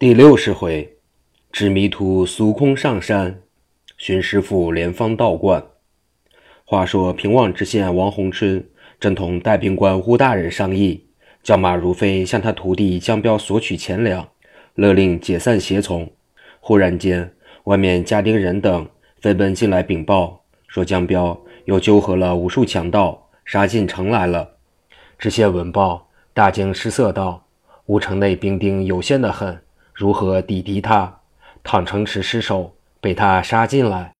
第六十回，知迷途苏空上山，寻师傅连方道观。话说平望知县王洪春正同带兵官乌大人商议，叫马如飞向他徒弟江彪索取钱粮，勒令解散协从。忽然间，外面家丁人等飞奔进来禀报，说江彪又纠合了无数强盗，杀进城来了。知县闻报，大惊失色道：“乌城内兵丁有限的很。”如何抵敌他？倘城池失守，被他杀进来，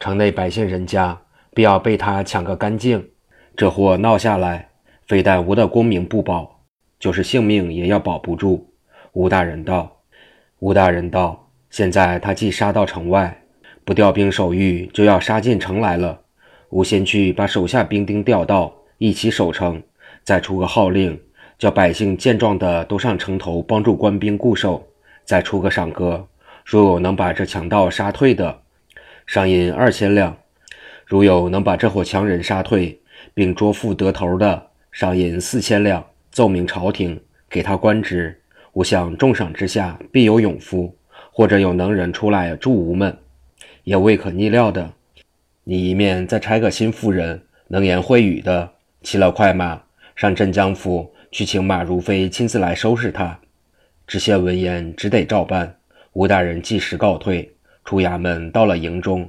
城内百姓人家必要被他抢个干净。这祸闹下来，非但吾的功名不保，就是性命也要保不住。吴大人道：“吴大人道，现在他既杀到城外，不调兵守御，就要杀进城来了。吾先去把手下兵丁调到，一起守城，再出个号令，叫百姓健壮的都上城头帮助官兵固守。”再出个赏格，如有能把这强盗杀退的，赏银二千两；如有能把这伙强人杀退，并捉缚得头的，赏银四千两。奏明朝廷，给他官职。我想重赏之下，必有勇夫，或者有能人出来助吾们，也未可逆料的。你一面再差个新夫人，能言会语的，骑了快马上镇江府去，请马如飞亲自来收拾他。知县闻言，只得照办。吴大人即时告退，出衙门，到了营中，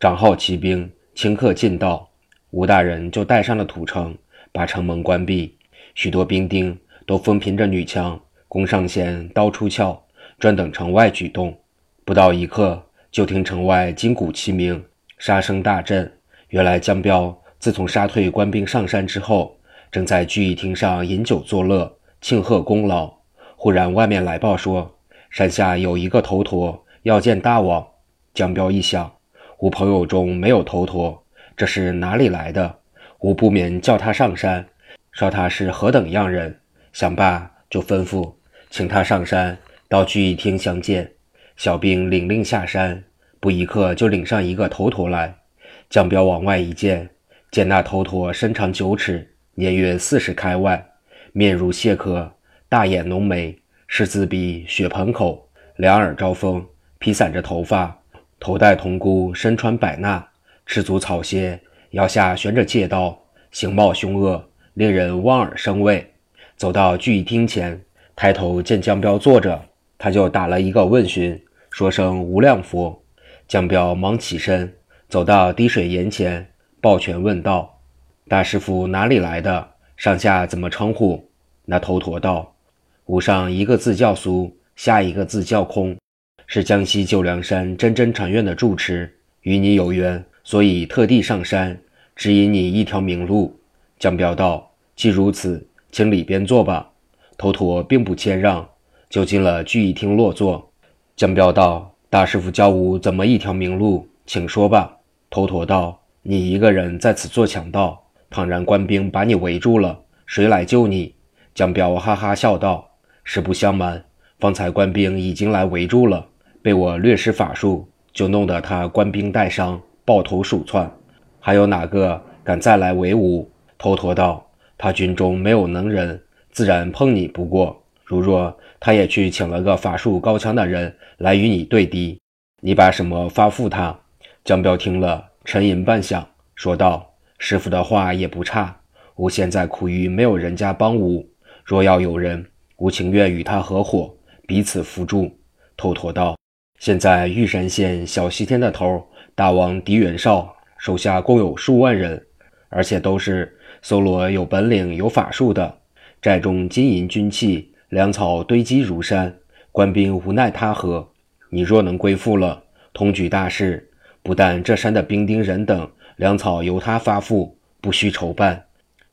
长号骑兵顷刻进到，吴大人就带上了土城，把城门关闭。许多兵丁都风凭着女枪，弓上弦，刀出鞘，专等城外举动。不到一刻，就听城外金鼓齐鸣，杀声大震。原来江彪自从杀退官兵上山之后，正在聚义厅上饮酒作乐，庆贺功劳。忽然，外面来报说，山下有一个头陀要见大王。江彪一想，吾朋友中没有头陀，这是哪里来的？吾不免叫他上山，说他是何等样人。想罢，就吩咐请他上山到聚义厅相见。小兵领令下山，不一刻就领上一个头陀来。江彪往外一见，见那头陀身长九尺，年约四十开外，面如蟹壳。大眼浓眉，狮子鼻，血盆口，两耳招风，披散着头发，头戴铜箍，身穿百衲，赤足草鞋，腰下悬着戒刀，形貌凶恶，令人望而生畏。走到聚义厅前，抬头见江彪坐着，他就打了一个问询，说声无量佛。江彪忙起身，走到滴水岩前，抱拳问道：“大师傅哪里来的？上下怎么称呼？”那头陀道。吾上一个字叫苏，下一个字叫空，是江西九梁山真真禅院的住持，与你有缘，所以特地上山指引你一条明路。江彪道：“既如此，请里边坐吧。”头陀并不谦让，就进了聚义厅落座。江彪道：“大师傅教吾怎么一条明路，请说吧。”头陀道：“你一个人在此做强盗，倘然官兵把你围住了，谁来救你？”江彪哈哈笑道。实不相瞒，方才官兵已经来围住了，被我略施法术，就弄得他官兵带伤，抱头鼠窜。还有哪个敢再来围吾？头陀道：“他军中没有能人，自然碰你不过。如若他也去请了个法术高强的人来与你对敌，你把什么发付他？”江彪听了，沉吟半晌，说道：“师傅的话也不差。吾现在苦于没有人家帮吾，若要有人。”吾情愿与他合伙，彼此扶助。头陀道：“现在玉山县小西天的头大王狄元绍手下共有数万人，而且都是搜罗有本领、有法术的。寨中金银军器、粮草堆积如山，官兵无奈他何。你若能归附了，同举大事，不但这山的兵丁人等粮草由他发付，不需筹办；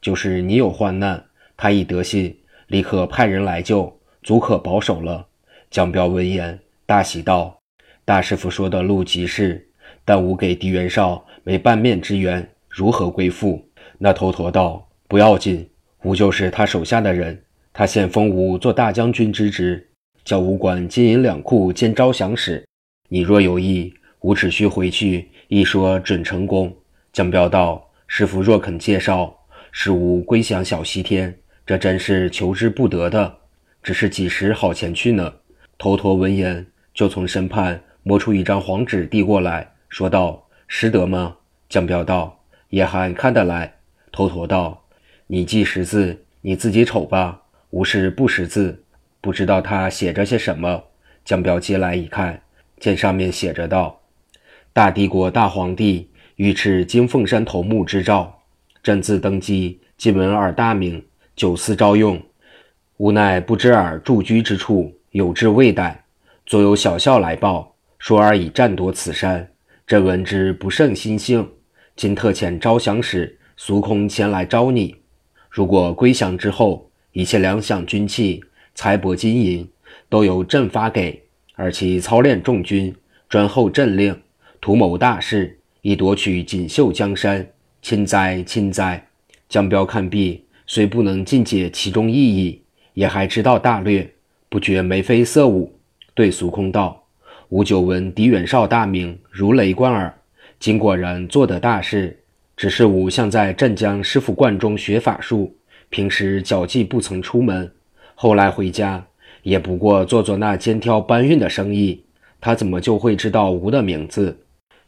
就是你有患难，他已得信。”立刻派人来救，足可保守了。江彪闻言大喜道：“大师傅说的路即是，但吾给狄元绍没半面之缘，如何归附？”那头陀道：“不要紧，吾就是他手下的人。他现封吾做大将军之职，叫吾管金银两库兼招降使。你若有意，吾只需回去一说，准成功。”江彪道：“师傅若肯介绍，使吾归降小西天。”这真是求之不得的，只是几时好前去呢？头陀闻言，就从身畔摸出一张黄纸递过来，说道：“识得吗？”江彪道：“也还看得来。”头陀道：“你既识字，你自己瞅吧。吾是不识字，不知道他写着些什么。”江彪接来一看，见上面写着道：“大帝国大皇帝御赐金凤山头目之诏，朕自登基，今闻尔大名，久思招用，无奈不知尔驻居之处。”有志未逮，昨有小校来报，说尔已占夺此山。朕闻之不胜心幸，今特遣招降使苏空前来招你。如果归降之后，一切粮饷军器、财帛金银，都由朕发给。而其操练众军，专候朕令，图谋大事，以夺取锦绣江山。亲哉，亲哉！江彪看毕，虽不能尽解其中意义，也还知道大略。不觉眉飞色舞，对苏空道：“吾久闻狄元绍大名，如雷贯耳。今果然做得大事。只是吾向在镇江师傅观中学法术，平时脚迹不曾出门。后来回家，也不过做做那肩挑搬运的生意。他怎么就会知道吾的名字？”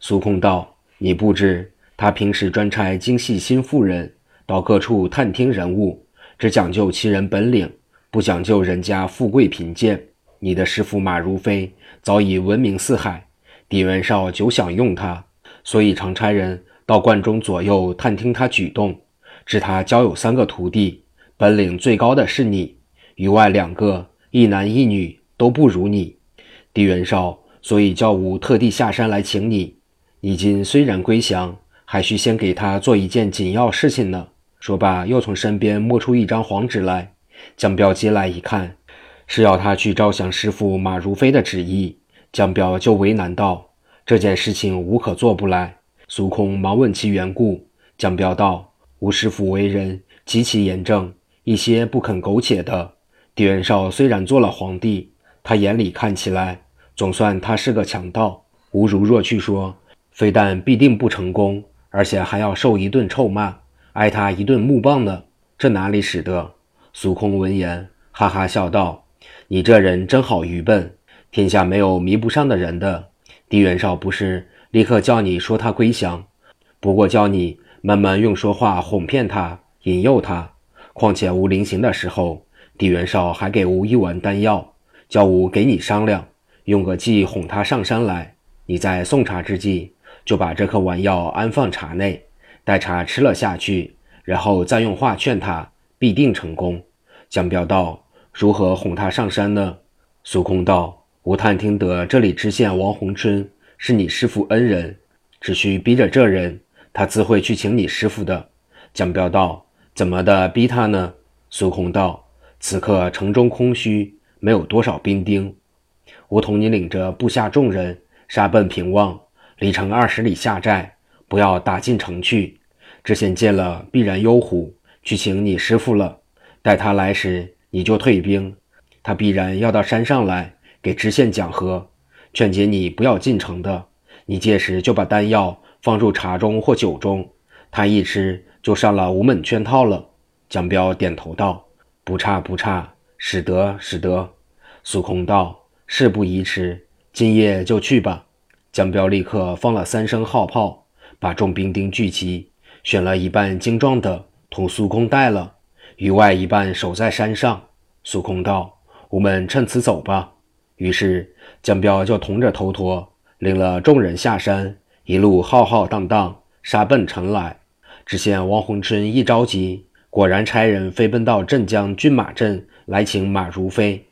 苏空道：“你不知，他平时专差精细心腹人，到各处探听人物，只讲究其人本领。”不讲究人家富贵贫贱，你的师傅马如飞早已闻名四海，狄元绍久想用他，所以常差人到观中左右探听他举动。知他交有三个徒弟，本领最高的是你，余外两个一男一女都不如你。狄元绍所以叫吾特地下山来请你。你今虽然归降，还需先给他做一件紧要事情呢。说罢，又从身边摸出一张黄纸来。江彪接来一看，是要他去招降师傅马如飞的旨意。江彪就为难道：“这件事情无可做不来。”苏空忙问其缘故。江彪道：“吴师傅为人极其严正，一些不肯苟且的。狄元绍虽然做了皇帝，他眼里看起来，总算他是个强盗。吾如若去说，非但必定不成功，而且还要受一顿臭骂，挨他一顿木棒呢。这哪里使得？”苏空闻言，哈哈笑道：“你这人真好愚笨，天下没有迷不上的人的。狄元绍不是立刻叫你说他归降，不过叫你慢慢用说话哄骗他、引诱他。况且吾临行的时候，狄元绍还给吾一碗丹药，叫吾给你商量，用个计哄他上山来。你在送茶之际，就把这颗丸药安放茶内，待茶吃了下去，然后再用话劝他。”必定成功。江彪道：“如何哄他上山呢？”苏空道：“吾探听得这里知县王洪春是你师傅恩人，只需逼着这人，他自会去请你师傅的。”江彪道：“怎么的逼他呢？”苏空道：“此刻城中空虚，没有多少兵丁，吾同你领着部下众人杀奔平望，离城二十里下寨，不要打进城去。知县见了，必然忧虎。”去请你师傅了，待他来时，你就退兵。他必然要到山上来给知县讲和，劝解你不要进城的。你届时就把丹药放入茶中或酒中，他一吃就上了无门圈套了。江彪点头道：“不差不差，使得使得。”苏空道：“事不宜迟，今夜就去吧。”江彪立刻放了三声号炮，把众兵丁聚集，选了一半精壮的。同苏空带了，余外一半守在山上。苏空道：“我们趁此走吧。”于是江彪就同着头陀领了众人下山，一路浩浩荡荡杀奔城来。只见王洪春一着急，果然差人飞奔到镇江骏马镇来请马如飞。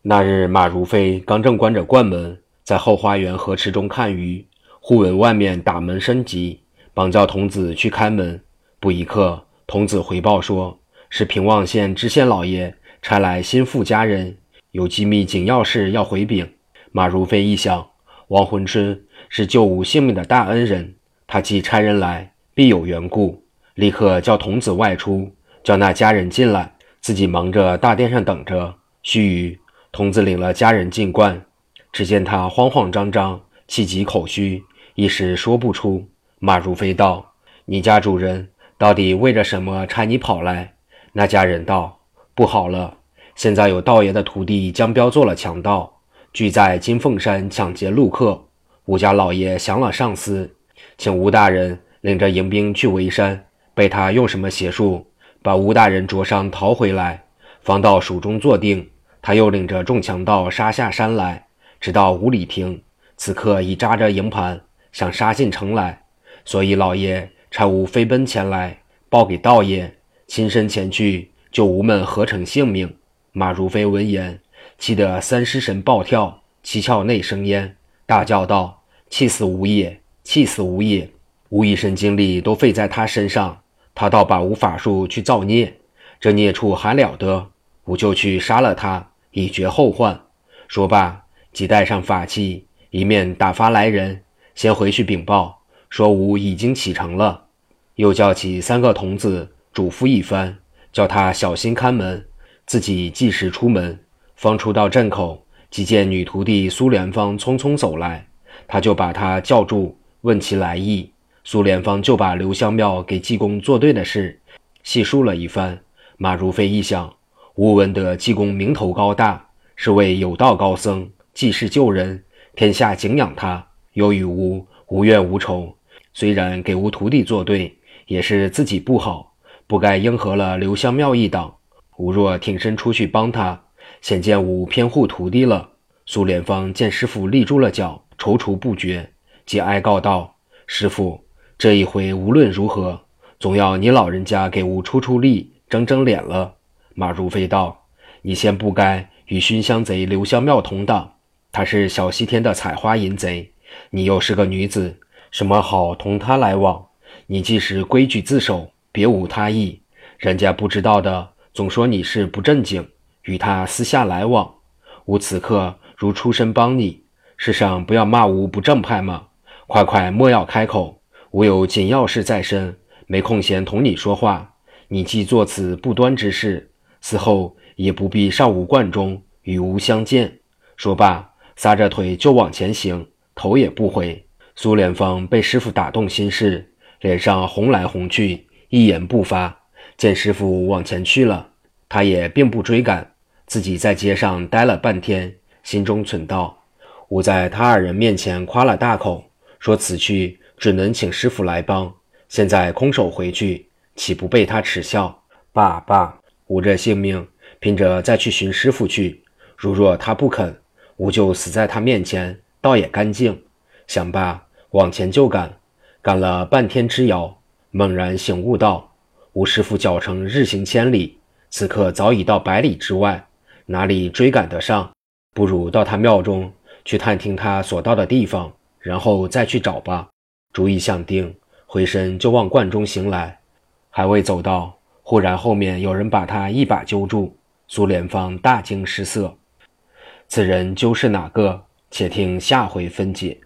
那日马如飞刚正关着关门，在后花园河池中看鱼，忽闻外面打门声急，忙叫童子去开门。不一刻。童子回报说：“是平望县知县老爷差来心腹家人，有机密紧要事要回禀。”马如飞一想，王浑春是救吾性命的大恩人，他既差人来，必有缘故，立刻叫童子外出，叫那家人进来，自己忙着大殿上等着。须臾，童子领了家人进观，只见他慌慌张张，气急口虚，一时说不出。马如飞道：“你家主人。”到底为着什么差你跑来？那家人道：“不好了，现在有道爷的徒弟江彪做了强盗，聚在金凤山抢劫陆客。吴家老爷降了上司，请吴大人领着迎兵去围山，被他用什么邪术把吴大人灼伤逃回来，方到蜀中坐定。他又领着众强盗杀下山来，直到五里亭，此刻已扎着营盘，想杀进城来。所以老爷差吾飞奔前来，报给道爷，亲身前去救吾们何成性命。马如飞闻言，气得三尸神暴跳，七窍内生烟，大叫道：“气死吾也！气死吾也！吾一身精力都费在他身上，他倒把吾法术去造孽，这孽畜还了得！吾就去杀了他，以绝后患。”说罢，即带上法器，一面打发来人先回去禀报。说吾已经启程了，又叫起三个童子嘱咐一番，叫他小心看门，自己计时出门。方出到镇口，即见女徒弟苏莲芳匆匆走来，他就把她叫住，问其来意。苏莲芳就把刘香庙给济公作对的事细述了一番。马如飞一想，吾闻得济公名头高大，是位有道高僧，济世救人，天下敬仰他，又与无无怨无仇。虽然给吾徒弟作对，也是自己不好，不该应和了刘香庙一党。吾若挺身出去帮他，显见吾偏护徒弟了。苏莲芳见师傅立住了脚，踌躇不决，即哀告道：“师傅，这一回无论如何，总要你老人家给吾出出力，争争脸了。”马如飞道：“你先不该与熏香贼刘香庙同党，他是小西天的采花淫贼，你又是个女子。”什么好同他来往？你既是规矩自守，别无他意。人家不知道的，总说你是不正经，与他私下来往。吾此刻如出身帮你，世上不要骂吾不正派吗？快快莫要开口，吾有紧要事在身，没空闲同你说话。你既做此不端之事，此后也不必上吾观中与吾相见。说罢，撒着腿就往前行，头也不回。苏莲芳被师傅打动心事，脸上红来红去，一言不发。见师傅往前去了，他也并不追赶，自己在街上待了半天，心中忖道：“吾在他二人面前夸了大口，说此去只能请师傅来帮，现在空手回去，岂不被他耻笑？罢罢，吾这性命拼着再去寻师傅去。如若他不肯，吾就死在他面前，倒也干净。”想罢，往前就赶，赶了半天之遥，猛然醒悟道：“吴师傅脚程日行千里，此刻早已到百里之外，哪里追赶得上？不如到他庙中去探听他所到的地方，然后再去找吧。”主意想定，回身就往观中行来，还未走到，忽然后面有人把他一把揪住。苏莲芳大惊失色，此人究是哪个？且听下回分解。